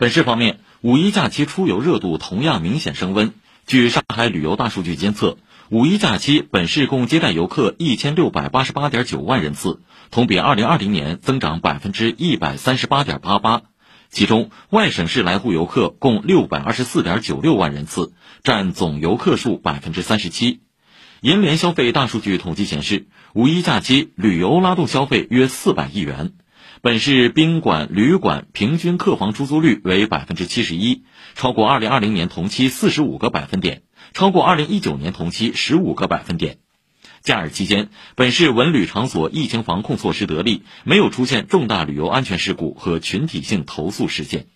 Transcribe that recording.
本市方面，五一假期出游热度同样明显升温。据上海旅游大数据监测，五一假期本市共接待游客一千六百八十八点九万人次，同比二零二零年增长百分之一百三十八点八八。其中，外省市来沪游客共六百二十四点九六万人次，占总游客数百分之三十七。银联消费大数据统计显示，五一假期旅游拉动消费约四百亿元。本市宾馆、旅馆平均客房出租率为百分之七十一，超过二零二零年同期四十五个百分点，超过二零一九年同期十五个百分点。假日期间，本市文旅场所疫情防控措施得力，没有出现重大旅游安全事故和群体性投诉事件。